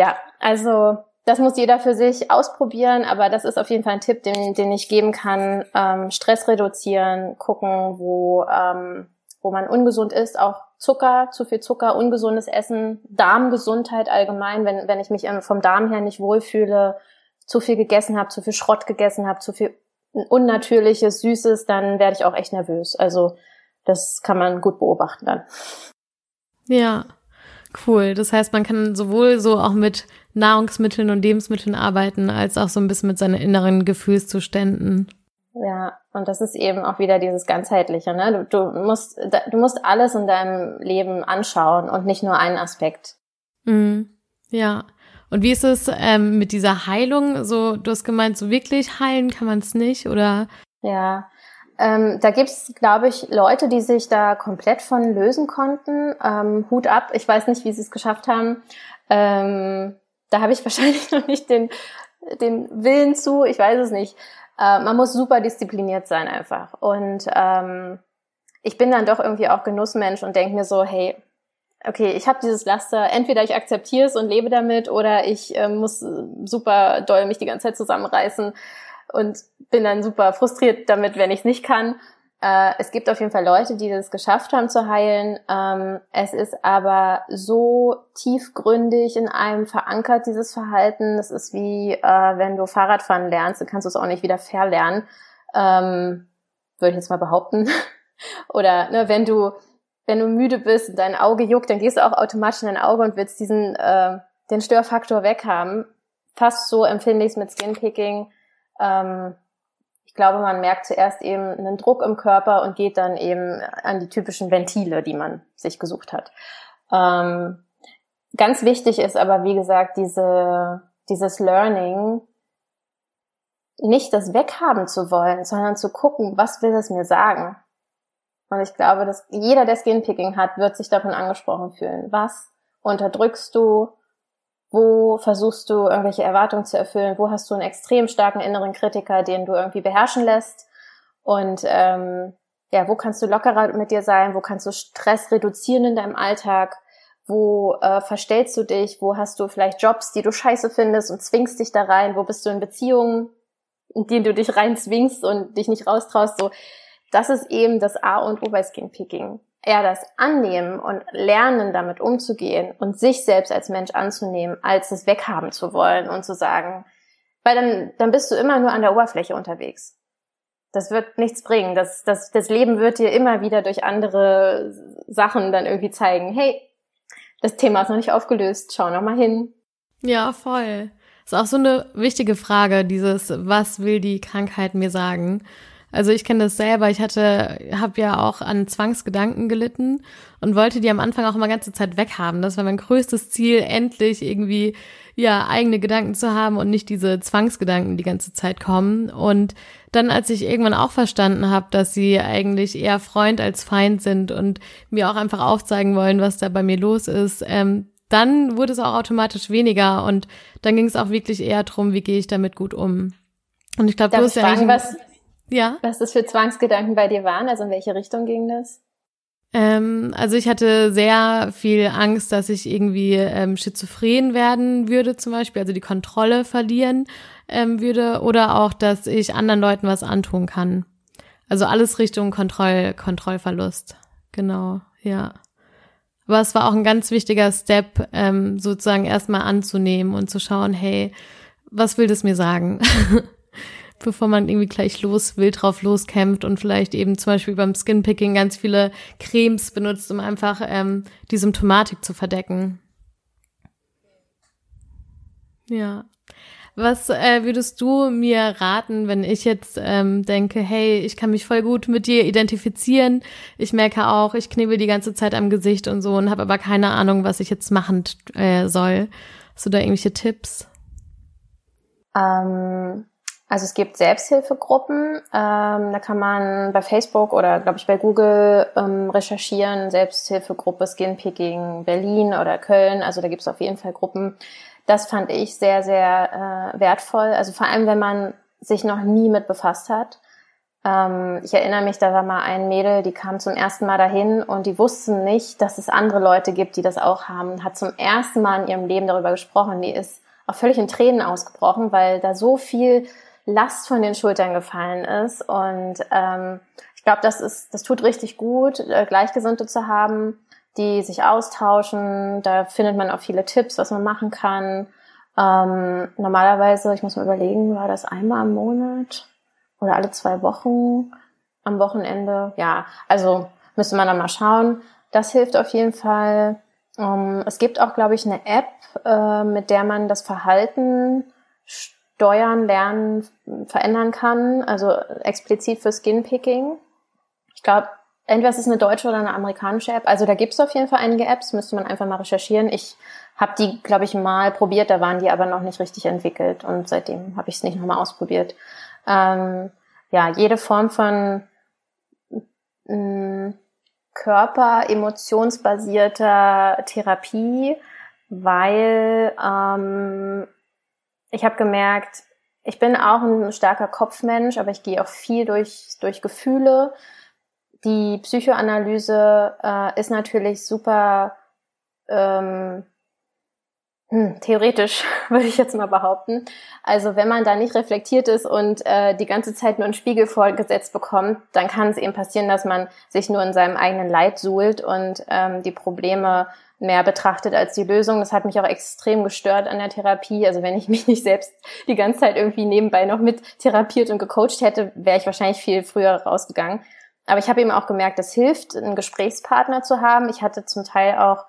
Ja, also das muss jeder für sich ausprobieren, aber das ist auf jeden Fall ein Tipp, den, den ich geben kann. Ähm, Stress reduzieren, gucken, wo, ähm, wo man ungesund ist, auch Zucker, zu viel Zucker, ungesundes Essen, Darmgesundheit allgemein, wenn, wenn ich mich vom Darm her nicht wohlfühle, zu viel gegessen habe, zu viel Schrott gegessen habe, zu viel unnatürliches, süßes, dann werde ich auch echt nervös. Also das kann man gut beobachten dann. Ja, cool. Das heißt, man kann sowohl so auch mit Nahrungsmitteln und Lebensmitteln arbeiten, als auch so ein bisschen mit seinen inneren Gefühlszuständen. Ja, und das ist eben auch wieder dieses ganzheitliche, ne? Du, du musst du musst alles in deinem Leben anschauen und nicht nur einen Aspekt. Mhm. Ja. Und wie ist es ähm, mit dieser Heilung? So, du hast gemeint, so wirklich heilen kann man es nicht, oder? Ja, ähm, da gibt's, glaube ich, Leute, die sich da komplett von lösen konnten. Ähm, Hut ab. Ich weiß nicht, wie sie es geschafft haben. Ähm, da habe ich wahrscheinlich noch nicht den, den Willen zu. Ich weiß es nicht. Äh, man muss super diszipliniert sein einfach. Und ähm, ich bin dann doch irgendwie auch Genussmensch und denke mir so, hey, okay, ich habe dieses Laster, entweder ich akzeptiere es und lebe damit oder ich äh, muss super doll mich die ganze Zeit zusammenreißen und bin dann super frustriert damit, wenn ich es nicht kann. Äh, es gibt auf jeden Fall Leute, die das geschafft haben zu heilen. Ähm, es ist aber so tiefgründig in einem verankert, dieses Verhalten. Es ist wie, äh, wenn du Fahrradfahren lernst, dann kannst du es auch nicht wieder verlernen. Ähm, würde ich jetzt mal behaupten. Oder ne, wenn du wenn du müde bist und dein Auge juckt, dann gehst du auch automatisch in dein Auge und willst diesen äh, den Störfaktor weghaben. Fast so empfinde ich es mit Skinpicking. Ähm, ich glaube, man merkt zuerst eben einen Druck im Körper und geht dann eben an die typischen Ventile, die man sich gesucht hat. Ähm, ganz wichtig ist aber, wie gesagt, diese, dieses Learning, nicht das weghaben zu wollen, sondern zu gucken, was will es mir sagen? Und ich glaube, dass jeder, der Skinpicking hat, wird sich davon angesprochen fühlen. Was unterdrückst du? Wo versuchst du irgendwelche Erwartungen zu erfüllen? Wo hast du einen extrem starken inneren Kritiker, den du irgendwie beherrschen lässt? Und ähm, ja, wo kannst du lockerer mit dir sein? Wo kannst du Stress reduzieren in deinem Alltag? Wo äh, verstellst du dich? Wo hast du vielleicht Jobs, die du scheiße findest und zwingst dich da rein? Wo bist du in Beziehungen, in denen du dich rein zwingst und dich nicht raustraust? So, das ist eben das A und O bei Skinpicking eher das Annehmen und Lernen damit umzugehen und sich selbst als Mensch anzunehmen, als es weghaben zu wollen und zu sagen, weil dann, dann bist du immer nur an der Oberfläche unterwegs. Das wird nichts bringen. Das, das, das Leben wird dir immer wieder durch andere Sachen dann irgendwie zeigen, hey, das Thema ist noch nicht aufgelöst, schau noch mal hin. Ja, voll. Ist auch so eine wichtige Frage, dieses, was will die Krankheit mir sagen? Also ich kenne das selber. Ich hatte, habe ja auch an Zwangsgedanken gelitten und wollte die am Anfang auch immer ganze Zeit weghaben. Das war mein größtes Ziel, endlich irgendwie ja eigene Gedanken zu haben und nicht diese Zwangsgedanken die ganze Zeit kommen. Und dann, als ich irgendwann auch verstanden habe, dass sie eigentlich eher Freund als Feind sind und mir auch einfach aufzeigen wollen, was da bei mir los ist, ähm, dann wurde es auch automatisch weniger und dann ging es auch wirklich eher drum, wie gehe ich damit gut um. Und ich glaube, du hast ja fragen, was, ja. Was das für Zwangsgedanken bei dir waren? Also in welche Richtung ging das? Ähm, also ich hatte sehr viel Angst, dass ich irgendwie ähm, schizophren werden würde, zum Beispiel, also die Kontrolle verlieren ähm, würde, oder auch, dass ich anderen Leuten was antun kann. Also alles Richtung Kontroll, Kontrollverlust. Genau, ja. Aber es war auch ein ganz wichtiger Step, ähm, sozusagen erstmal anzunehmen und zu schauen, hey, was will das mir sagen? bevor man irgendwie gleich los wild drauf loskämpft und vielleicht eben zum Beispiel beim Skinpicking ganz viele Cremes benutzt, um einfach ähm, die Symptomatik zu verdecken. Ja. Was äh, würdest du mir raten, wenn ich jetzt ähm, denke, hey, ich kann mich voll gut mit dir identifizieren. Ich merke auch, ich knebel die ganze Zeit am Gesicht und so und habe aber keine Ahnung, was ich jetzt machen äh, soll. Hast du da irgendwelche Tipps? Ähm, Also es gibt Selbsthilfegruppen, ähm, da kann man bei Facebook oder glaube ich bei Google ähm, recherchieren, Selbsthilfegruppe Skinpicking Berlin oder Köln, also da gibt es auf jeden Fall Gruppen. Das fand ich sehr, sehr äh, wertvoll, also vor allem wenn man sich noch nie mit befasst hat. Ähm, ich erinnere mich, da war mal ein Mädel, die kam zum ersten Mal dahin und die wussten nicht, dass es andere Leute gibt, die das auch haben, hat zum ersten Mal in ihrem Leben darüber gesprochen, die ist auch völlig in Tränen ausgebrochen, weil da so viel Last von den Schultern gefallen ist. Und ähm, ich glaube, das ist, das tut richtig gut, äh, Gleichgesinnte zu haben, die sich austauschen. Da findet man auch viele Tipps, was man machen kann. Ähm, normalerweise, ich muss mal überlegen, war das einmal im Monat oder alle zwei Wochen am Wochenende? Ja, also müsste man dann mal schauen. Das hilft auf jeden Fall. Ähm, es gibt auch, glaube ich, eine App, äh, mit der man das Verhalten steuern, lernen, verändern kann, also explizit für Skinpicking. Ich glaube, entweder ist es eine deutsche oder eine amerikanische App. Also da gibt es auf jeden Fall einige Apps, müsste man einfach mal recherchieren. Ich habe die, glaube ich, mal probiert, da waren die aber noch nicht richtig entwickelt und seitdem habe ich es nicht nochmal ausprobiert. Ähm, ja, jede Form von mh, mm, Körper, emotionsbasierter Therapie, weil ähm, ich habe gemerkt, ich bin auch ein starker Kopfmensch, aber ich gehe auch viel durch, durch Gefühle. Die Psychoanalyse äh, ist natürlich super ähm, hm, theoretisch, würde ich jetzt mal behaupten. Also wenn man da nicht reflektiert ist und äh, die ganze Zeit nur einen Spiegel vorgesetzt bekommt, dann kann es eben passieren, dass man sich nur in seinem eigenen Leid suhlt und ähm, die Probleme mehr betrachtet als die Lösung. Das hat mich auch extrem gestört an der Therapie. Also wenn ich mich nicht selbst die ganze Zeit irgendwie nebenbei noch mit therapiert und gecoacht hätte, wäre ich wahrscheinlich viel früher rausgegangen. Aber ich habe eben auch gemerkt, es hilft, einen Gesprächspartner zu haben. Ich hatte zum Teil auch,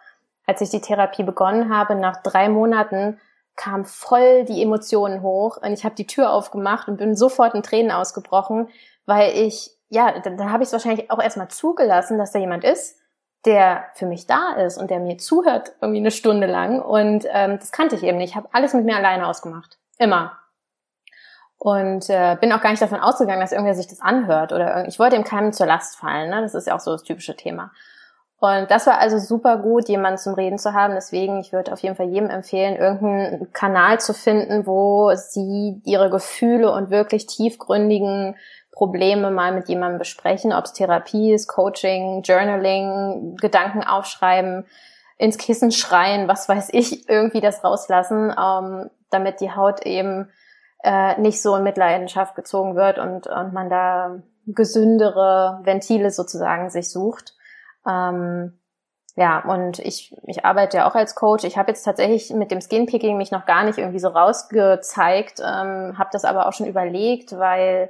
als ich die Therapie begonnen habe, nach drei Monaten kam voll die Emotionen hoch und ich habe die Tür aufgemacht und bin sofort in Tränen ausgebrochen, weil ich, ja, dann, dann habe ich es wahrscheinlich auch erstmal zugelassen, dass da jemand ist der für mich da ist und der mir zuhört irgendwie eine Stunde lang. Und ähm, das kannte ich eben nicht. Ich habe alles mit mir alleine ausgemacht. Immer. Und äh, bin auch gar nicht davon ausgegangen, dass irgendwer sich das anhört. Oder ich wollte ihm keinem zur Last fallen. Ne? Das ist ja auch so das typische Thema. Und das war also super gut, jemanden zum Reden zu haben. Deswegen, ich würde auf jeden Fall jedem empfehlen, irgendeinen Kanal zu finden, wo sie ihre Gefühle und wirklich tiefgründigen Probleme mal mit jemandem besprechen, ob es Therapie ist, Coaching, Journaling, Gedanken aufschreiben, ins Kissen schreien, was weiß ich, irgendwie das rauslassen, ähm, damit die Haut eben äh, nicht so in Mitleidenschaft gezogen wird und, und man da gesündere Ventile sozusagen sich sucht. Ähm, ja, und ich, ich arbeite ja auch als Coach. Ich habe jetzt tatsächlich mit dem Skinpicking mich noch gar nicht irgendwie so rausgezeigt, ähm, habe das aber auch schon überlegt, weil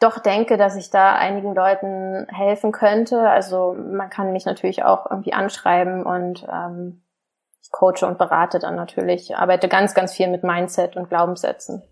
doch denke, dass ich da einigen Leuten helfen könnte. Also man kann mich natürlich auch irgendwie anschreiben und ähm, ich coache und berate dann natürlich. Ich arbeite ganz, ganz viel mit Mindset und Glaubenssätzen.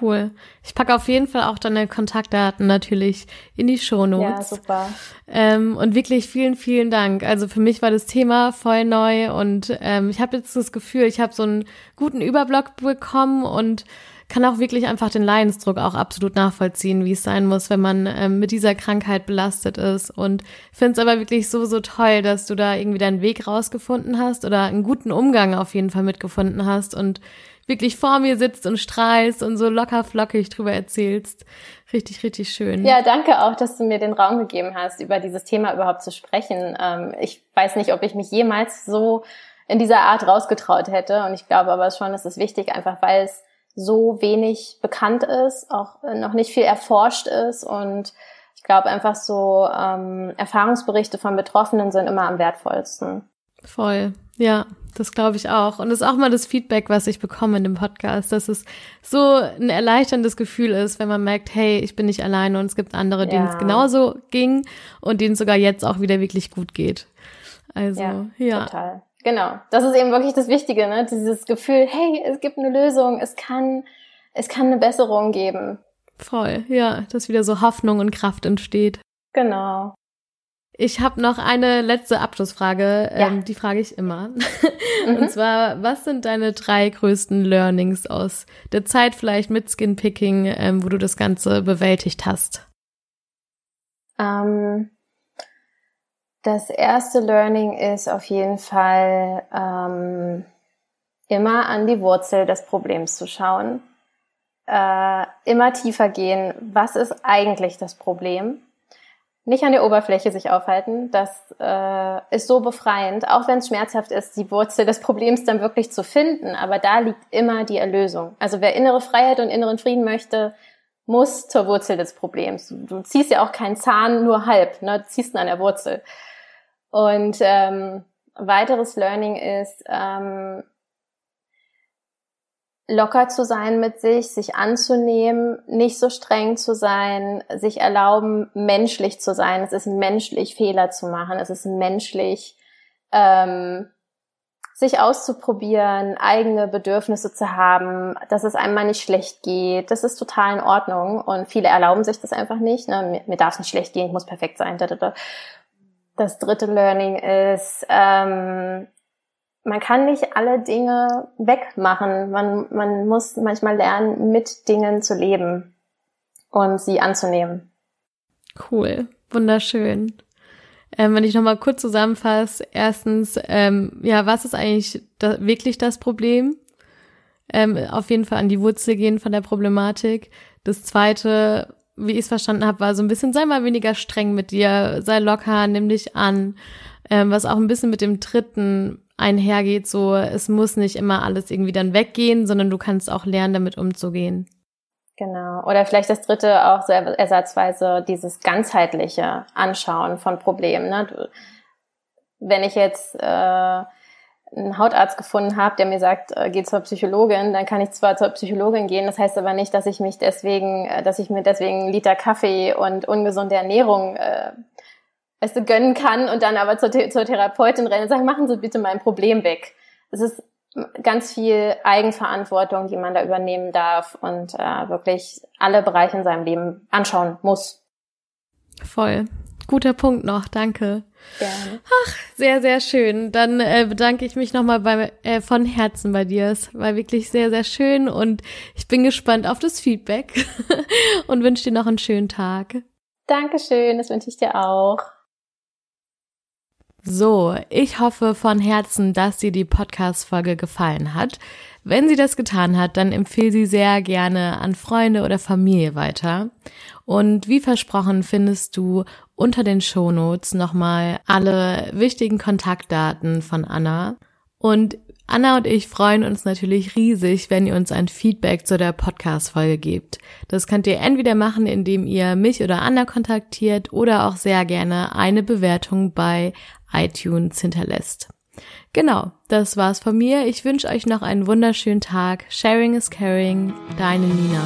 Cool. Ich packe auf jeden Fall auch deine Kontaktdaten natürlich in die Shownotes. Ja, super. Ähm, und wirklich vielen, vielen Dank. Also für mich war das Thema voll neu und ähm, ich habe jetzt das Gefühl, ich habe so einen guten Überblick bekommen und kann auch wirklich einfach den Leidensdruck auch absolut nachvollziehen, wie es sein muss, wenn man ähm, mit dieser Krankheit belastet ist. Und finde es aber wirklich so, so toll, dass du da irgendwie deinen Weg rausgefunden hast oder einen guten Umgang auf jeden Fall mitgefunden hast und wirklich vor mir sitzt und strahlst und so locker flockig drüber erzählst. Richtig, richtig schön. Ja, danke auch, dass du mir den Raum gegeben hast, über dieses Thema überhaupt zu sprechen. Ähm, ich weiß nicht, ob ich mich jemals so in dieser Art rausgetraut hätte. Und ich glaube aber schon, es ist wichtig, einfach weil es so wenig bekannt ist, auch noch nicht viel erforscht ist und ich glaube einfach so ähm, Erfahrungsberichte von Betroffenen sind immer am wertvollsten. Voll, ja, das glaube ich auch. Und das ist auch mal das Feedback, was ich bekomme in dem Podcast, dass es so ein erleichterndes Gefühl ist, wenn man merkt, hey, ich bin nicht alleine und es gibt andere, denen ja. es genauso ging und denen es sogar jetzt auch wieder wirklich gut geht. Also, ja. ja. Total. Genau, das ist eben wirklich das Wichtige, ne? Dieses Gefühl, hey, es gibt eine Lösung, es kann, es kann eine Besserung geben. Voll, ja, dass wieder so Hoffnung und Kraft entsteht. Genau. Ich habe noch eine letzte Abschlussfrage, ja. ähm, die frage ich immer. Mhm. Und zwar, was sind deine drei größten Learnings aus der Zeit vielleicht mit Skinpicking, ähm, wo du das Ganze bewältigt hast? Ähm, das erste Learning ist auf jeden Fall ähm, immer an die Wurzel des Problems zu schauen. Äh, immer tiefer gehen. Was ist eigentlich das Problem? Nicht an der Oberfläche sich aufhalten. Das äh, ist so befreiend, auch wenn es schmerzhaft ist, die Wurzel des Problems dann wirklich zu finden. Aber da liegt immer die Erlösung. Also wer innere Freiheit und inneren Frieden möchte, muss zur Wurzel des Problems. Du ziehst ja auch keinen Zahn nur halb, ne? du ziehst ihn an der Wurzel. Und ähm, weiteres Learning ist, ähm, locker zu sein mit sich, sich anzunehmen, nicht so streng zu sein, sich erlauben, menschlich zu sein. Es ist menschlich, Fehler zu machen. Es ist menschlich, ähm, sich auszuprobieren, eigene Bedürfnisse zu haben, dass es einem mal nicht schlecht geht. Das ist total in Ordnung. Und viele erlauben sich das einfach nicht. Ne? Mir, mir darf es nicht schlecht gehen, ich muss perfekt sein. Das dritte Learning ist, ähm, man kann nicht alle Dinge wegmachen. Man, man muss manchmal lernen, mit Dingen zu leben und sie anzunehmen. Cool, wunderschön. Ähm, wenn ich nochmal kurz zusammenfasse, erstens, ähm, ja, was ist eigentlich da, wirklich das Problem? Ähm, auf jeden Fall an die Wurzel gehen von der Problematik. Das zweite, wie ich es verstanden habe, war so ein bisschen, sei mal weniger streng mit dir, sei locker, nimm dich an. Ähm, was auch ein bisschen mit dem dritten einhergeht, so es muss nicht immer alles irgendwie dann weggehen, sondern du kannst auch lernen, damit umzugehen. Genau. Oder vielleicht das dritte auch so ersatzweise dieses ganzheitliche Anschauen von Problemen. Ne? Wenn ich jetzt äh, einen Hautarzt gefunden habe, der mir sagt, äh, geh zur Psychologin, dann kann ich zwar zur Psychologin gehen, das heißt aber nicht, dass ich mich deswegen, äh, dass ich mir deswegen einen Liter Kaffee und ungesunde Ernährung äh, es gönnen kann und dann aber zur, zur Therapeutin rennen und sagen, machen Sie bitte mein Problem weg. Es ist ganz viel Eigenverantwortung, die man da übernehmen darf und äh, wirklich alle Bereiche in seinem Leben anschauen muss. Voll. Guter Punkt noch, danke. Gerne. Ach, sehr, sehr schön. Dann äh, bedanke ich mich nochmal bei, äh, von Herzen bei dir. Es war wirklich sehr, sehr schön und ich bin gespannt auf das Feedback und wünsche dir noch einen schönen Tag. Dankeschön, das wünsche ich dir auch. So, ich hoffe von Herzen, dass dir die Podcast-Folge gefallen hat. Wenn sie das getan hat, dann empfehle sie sehr gerne an Freunde oder Familie weiter. Und wie versprochen findest du unter den Shownotes nochmal alle wichtigen Kontaktdaten von Anna. Und Anna und ich freuen uns natürlich riesig, wenn ihr uns ein Feedback zu der Podcast-Folge gebt. Das könnt ihr entweder machen, indem ihr mich oder Anna kontaktiert oder auch sehr gerne eine Bewertung bei iTunes hinterlässt. Genau, das war's von mir. Ich wünsche euch noch einen wunderschönen Tag. Sharing is caring. Deine Nina.